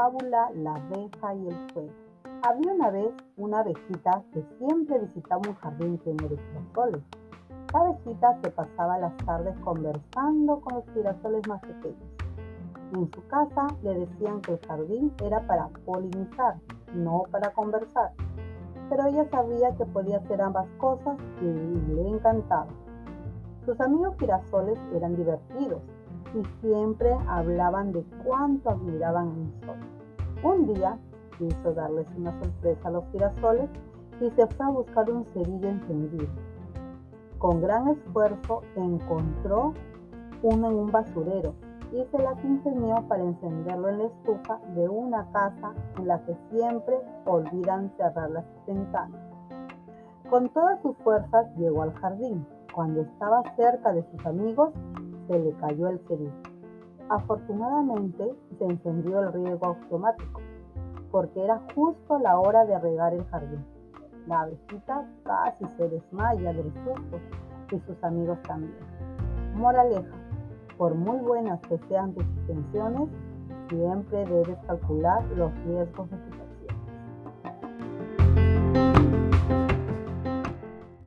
fábula La abeja y el fuego. Había una vez una abejita que siempre visitaba un jardín lleno de girasoles. La abejita se pasaba las tardes conversando con los girasoles más pequeños. En su casa le decían que el jardín era para polinizar, no para conversar. Pero ella sabía que podía hacer ambas cosas y le encantaba. Sus amigos girasoles eran divertidos y siempre hablaban de cuánto admiraban el sol. Un día quiso darles una sorpresa a los girasoles y se fue a buscar un cerillo encendido. Con gran esfuerzo encontró uno en un basurero y se las ingenió para encenderlo en la estufa de una casa en la que siempre olvidan cerrar las ventanas. Con todas sus fuerzas llegó al jardín. Cuando estaba cerca de sus amigos, se le cayó el cerillo. Afortunadamente se encendió el riego automático, porque era justo la hora de regar el jardín. La abejita casi se desmaya del susto y sus amigos también. Moraleja, por muy buenas que sean tus intenciones, siempre debes calcular los riesgos de tu